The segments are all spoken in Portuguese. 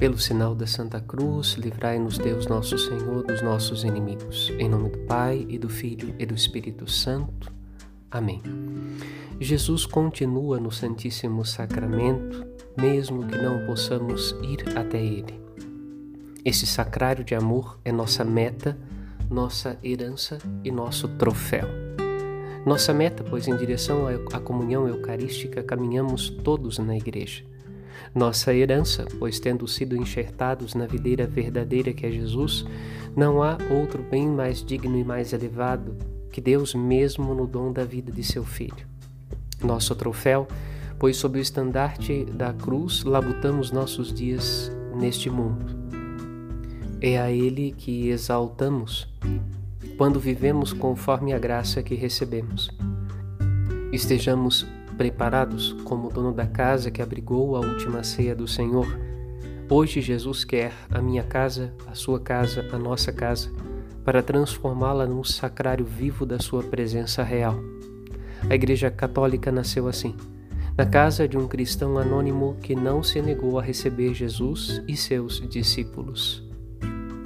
Pelo sinal da Santa Cruz, livrai-nos Deus nosso Senhor dos nossos inimigos. Em nome do Pai e do Filho e do Espírito Santo. Amém. Jesus continua no Santíssimo Sacramento, mesmo que não possamos ir até ele. Esse sacrário de amor é nossa meta, nossa herança e nosso troféu. Nossa meta, pois em direção à comunhão eucarística caminhamos todos na igreja nossa herança, pois tendo sido enxertados na videira verdadeira que é Jesus, não há outro bem mais digno e mais elevado que Deus mesmo no dom da vida de seu Filho. Nosso troféu, pois sob o estandarte da cruz labutamos nossos dias neste mundo. É a Ele que exaltamos quando vivemos conforme a graça que recebemos. Estejamos preparados como dono da casa que abrigou a última ceia do Senhor. Hoje Jesus quer a minha casa, a sua casa, a nossa casa, para transformá-la num sacrário vivo da sua presença real. A Igreja Católica nasceu assim, na casa de um cristão anônimo que não se negou a receber Jesus e seus discípulos.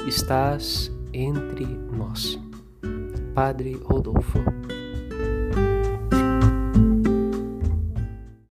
Estás entre nós. Padre Rodolfo.